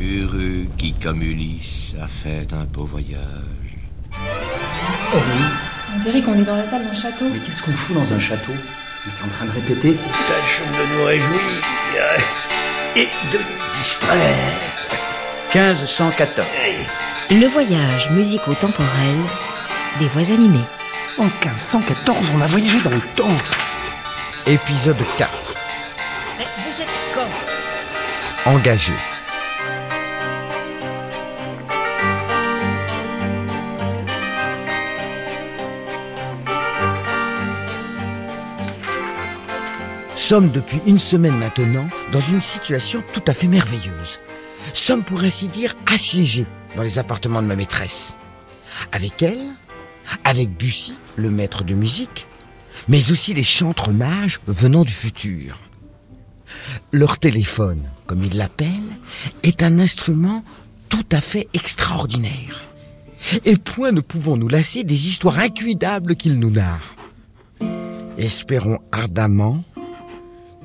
Heureux qui, comme Ulysse, a fait un beau voyage. Oh oui, On dirait qu'on est dans la salle d'un château. mais qu'est-ce qu'on fout dans un château? On est en train de répéter Tâchons de nous réjouir et de nous distraire. 1514. Le voyage musico-temporel des voix animées. En 1514, on a voyagé dans le temps. Épisode 4. Engagé. Sommes depuis une semaine maintenant dans une situation tout à fait merveilleuse. Sommes pour ainsi dire assiégés dans les appartements de ma maîtresse. Avec elle, avec Bussy, le maître de musique, mais aussi les chantres mages venant du futur. Leur téléphone, comme ils l'appellent, est un instrument tout à fait extraordinaire. Et point ne pouvons nous lasser des histoires incuidables qu'ils nous narrent. Espérons ardemment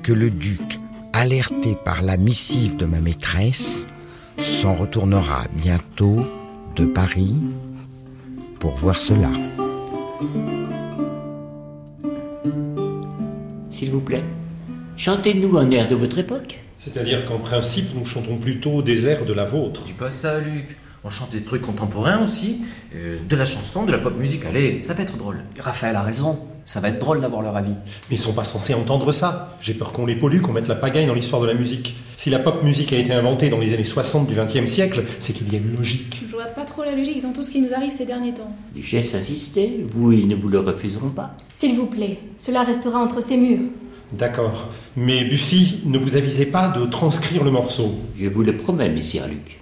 que le duc, alerté par la missive de ma maîtresse, s'en retournera bientôt de Paris pour voir cela. S'il vous plaît, chantez-nous un air de votre époque. C'est-à-dire qu'en principe, nous chantons plutôt des airs de la vôtre. Dis pas ça, Luc. On chante des trucs contemporains aussi, euh, de la chanson, de la pop musique. Allez, ça va être drôle. Raphaël a raison, ça va être drôle d'avoir leur avis. Mais ils sont pas censés entendre ça. J'ai peur qu'on les pollue, qu'on mette la pagaille dans l'histoire de la musique. Si la pop musique a été inventée dans les années 60 du XXe siècle, c'est qu'il y a une logique. Je vois pas trop la logique dans tout ce qui nous arrive ces derniers temps. Duchesse assistée, vous, ils ne vous le refuseront pas. S'il vous plaît, cela restera entre ces murs. D'accord. Mais Bussy, ne vous avisez pas de transcrire le morceau. Je vous le promets, messire Luc.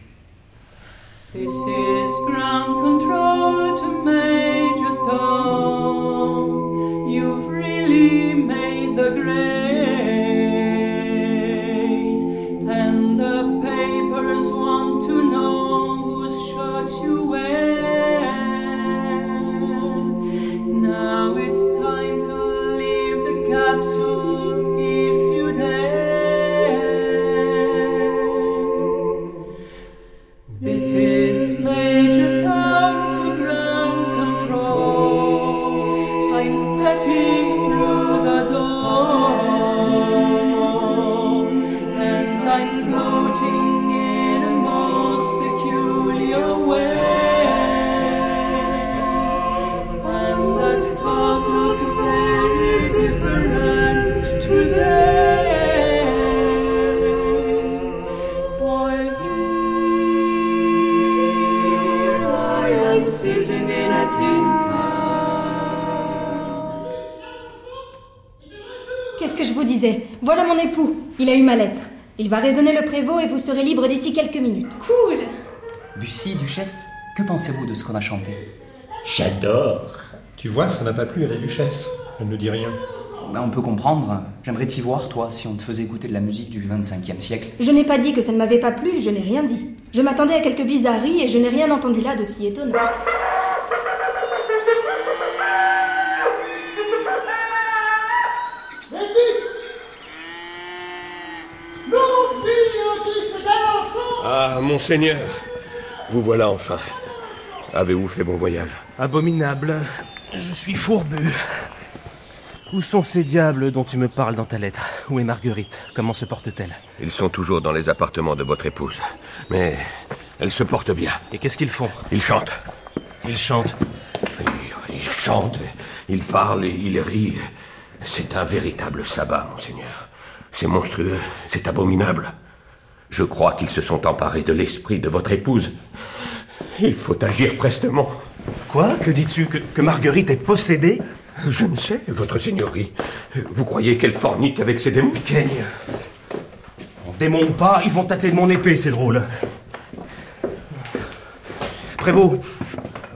This is ground control to Major Tom. This is Major Tom to ground control. I'm stepping through the door, and I'm floating in a most peculiar way. And the stars look very different today. Voilà mon époux. Il a eu ma lettre. Il va raisonner le prévôt et vous serez libre d'ici quelques minutes. Cool Bussy, Duchesse, que pensez-vous de ce qu'on a chanté? J'adore. Tu vois, ça n'a pas plu à la duchesse. Elle ne dit rien. ben, On peut comprendre. J'aimerais t'y voir, toi, si on te faisait écouter de la musique du 25e siècle. Je n'ai pas dit que ça ne m'avait pas plu, je n'ai rien dit. Je m'attendais à quelques bizarreries et je n'ai rien entendu là de si étonnant. Monseigneur, vous voilà enfin. Avez-vous fait bon voyage? Abominable. Je suis fourbu. Où sont ces diables dont tu me parles dans ta lettre? Où est Marguerite? Comment se porte-t-elle? Ils sont toujours dans les appartements de votre épouse. Mais elle se porte bien. Et qu'est-ce qu'ils font? Ils chantent. Ils chantent. Ils chantent, ils parlent et ils rient. C'est un véritable sabbat, monseigneur. C'est monstrueux, c'est abominable. Je crois qu'ils se sont emparés de l'esprit de votre épouse. Il faut agir prestement. Quoi? Que dis-tu? Que, que Marguerite est possédée? Je ne sais, votre seigneurie. Vous croyez qu'elle fornique avec ces démons? Keigne. On Démon ou pas, ils vont tâter de mon épée, c'est drôle. Prévost,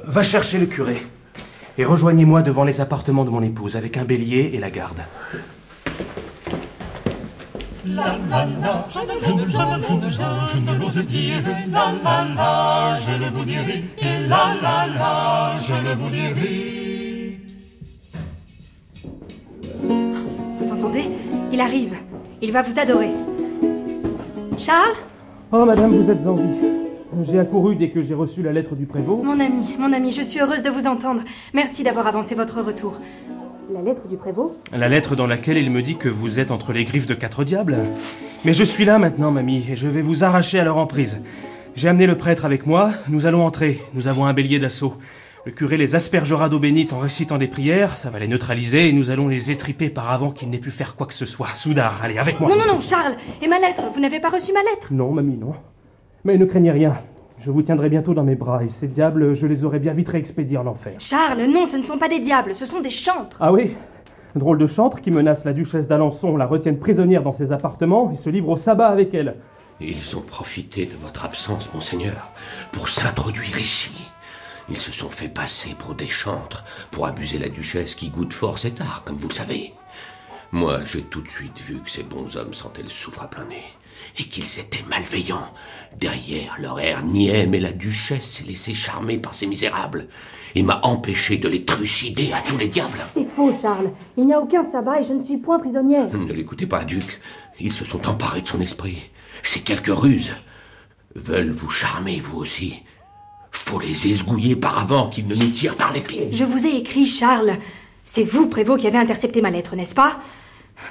va chercher le curé. Et rejoignez-moi devant les appartements de mon épouse avec un bélier et la garde. La la la, je ne, je ne, je ne, je ne, je ne l'ose dire. La la la, je le vous dirai. Et la la la, je le vous dirai. Vous entendez? Il arrive. Il va vous adorer. Charles? Oh, madame, vous êtes en vie. J'ai accouru dès que j'ai reçu la lettre du prévôt. Mon ami, mon ami, je suis heureuse de vous entendre. Merci d'avoir avancé votre retour. La lettre du prévôt La lettre dans laquelle il me dit que vous êtes entre les griffes de quatre diables. Mais je suis là maintenant, mamie, et je vais vous arracher à leur emprise. J'ai amené le prêtre avec moi, nous allons entrer. Nous avons un bélier d'assaut. Le curé les aspergera d'eau bénite en récitant des prières, ça va les neutraliser, et nous allons les étriper par avant qu'ils n'aient pu faire quoi que ce soit. Soudard, allez, avec moi Non, non, non, Charles Et ma lettre Vous n'avez pas reçu ma lettre? Non, mamie, non. Mais ne craignez rien. Je vous tiendrai bientôt dans mes bras, et ces diables, je les aurai bien vite réexpédiés en enfer. Charles, non, ce ne sont pas des diables, ce sont des chantres. Ah oui Drôle de chantre qui menace la duchesse d'Alençon, la retiennent prisonnière dans ses appartements et se livre au sabbat avec elle. Ils ont profité de votre absence, monseigneur, pour s'introduire ici. Ils se sont fait passer pour des chantres, pour abuser la duchesse qui goûte fort cet art, comme vous le savez. Moi, j'ai tout de suite vu que ces bons hommes sentaient le soufre à plein nez, et qu'ils étaient malveillants. Derrière, leur air niais, mais la duchesse s'est laissée charmer par ces misérables, et m'a empêché de les trucider à tous les diables. C'est faux, Charles. Il n'y a aucun sabbat et je ne suis point prisonnière. Ne l'écoutez pas, Duc. Ils se sont emparés de son esprit. Ces quelques ruses veulent vous charmer, vous aussi. Faut les esgouiller par avant qu'ils ne nous tirent par les pieds. Je vous ai écrit, Charles. C'est vous, Prévost, qui avez intercepté ma lettre, n'est-ce pas?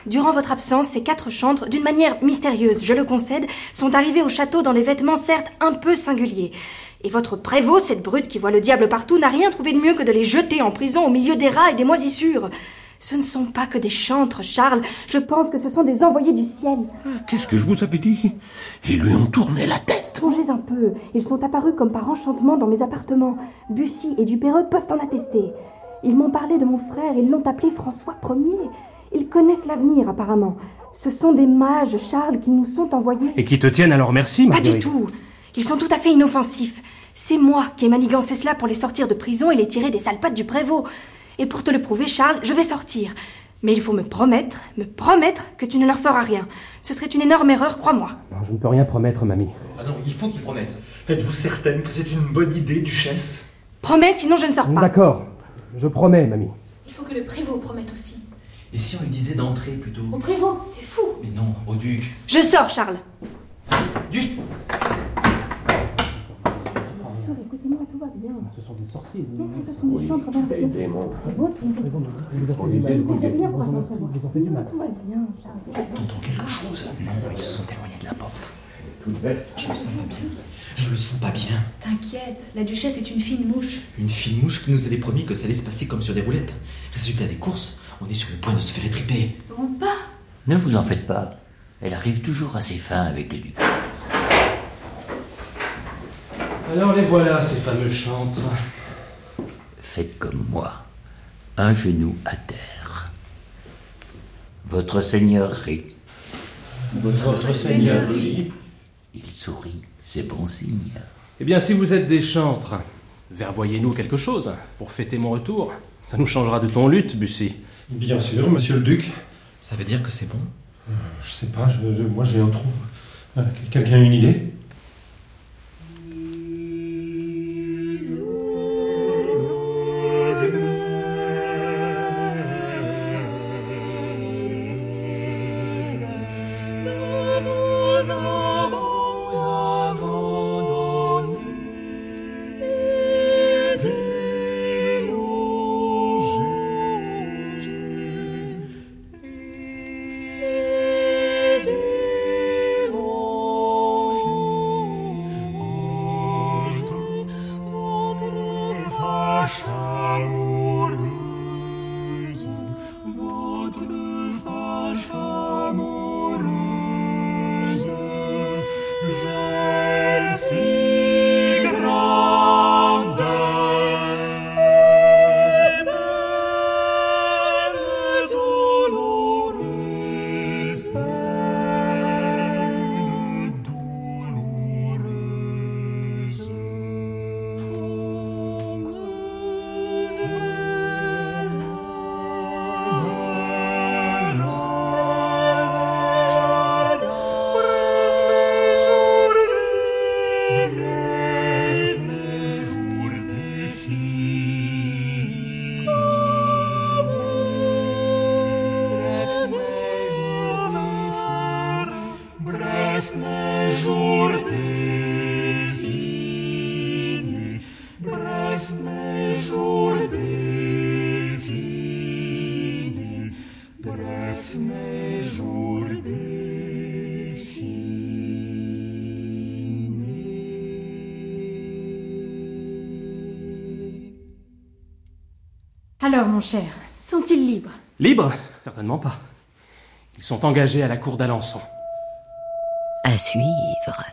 Durant votre absence, ces quatre chantres, d'une manière mystérieuse, je le concède, sont arrivés au château dans des vêtements certes un peu singuliers. Et votre prévôt, cette brute qui voit le diable partout, n'a rien trouvé de mieux que de les jeter en prison au milieu des rats et des moisissures. Ce ne sont pas que des chantres, Charles. Je pense que ce sont des envoyés du ciel. Qu'est-ce que je vous avais dit Ils lui ont tourné la tête. Songez un peu. Ils sont apparus comme par enchantement dans mes appartements. Bussy et Dupéreux peuvent en attester. Ils m'ont parlé de mon frère. Ils l'ont appelé François Ier. Ils connaissent l'avenir, apparemment. Ce sont des mages, Charles, qui nous sont envoyés. Et qui te tiennent à leur merci, Pas Marguerite du tout. Ils sont tout à fait inoffensifs. C'est moi qui ai manigancé cela pour les sortir de prison et les tirer des sales pattes du prévôt. Et pour te le prouver, Charles, je vais sortir. Mais il faut me promettre, me promettre que tu ne leur feras rien. Ce serait une énorme erreur, crois-moi. Non, je ne peux rien promettre, mamie. Ah non, il faut qu'il promette. Êtes-vous certaine que c'est une bonne idée, duchesse? Promets, sinon je ne sors pas. D'accord. Je promets, mamie. Il faut que le prévôt promette aussi. Et si on lui disait d'entrer plutôt Au prévôt, t'es fou Mais non, au duc. Je sors, Charles. Du... Écoutez-moi, tout va bien. Ce sont des sorciers. Non, ce sont des chantres. Des démons. Vous ont fait du mal. Tout va bien, Charles. T'entends quelque chose? Non, ils se sont éloignés de la porte. Je le sens pas bien. Je le sens pas bien. T'inquiète, la duchesse est une fine mouche. Une fine mouche qui nous avait promis que ça allait se passer comme sur des roulettes. Résultat des courses, on est sur le point de se faire étriper. Ou pas Ne vous en faites pas. Elle arrive toujours à ses fins avec le duc. Alors les voilà, ces fameux chantres. Faites comme moi. Un genou à terre. Votre seigneurie. Votre seigneurie. Il sourit, c'est bon signe. Eh bien, si vous êtes des chantres, verboyez-nous quelque chose pour fêter mon retour. Ça nous changera de ton lutte, Bussy. Bien sûr, monsieur le duc. Ça veut dire que c'est bon? Je sais pas, je- je- moi j'ai un trou. Euh, Quelqu'un a une idée? Alors, mon cher, sont-ils libres? Libres? Certainement pas. Ils sont engagés à la cour d'Alençon. À suivre.